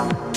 Podcast.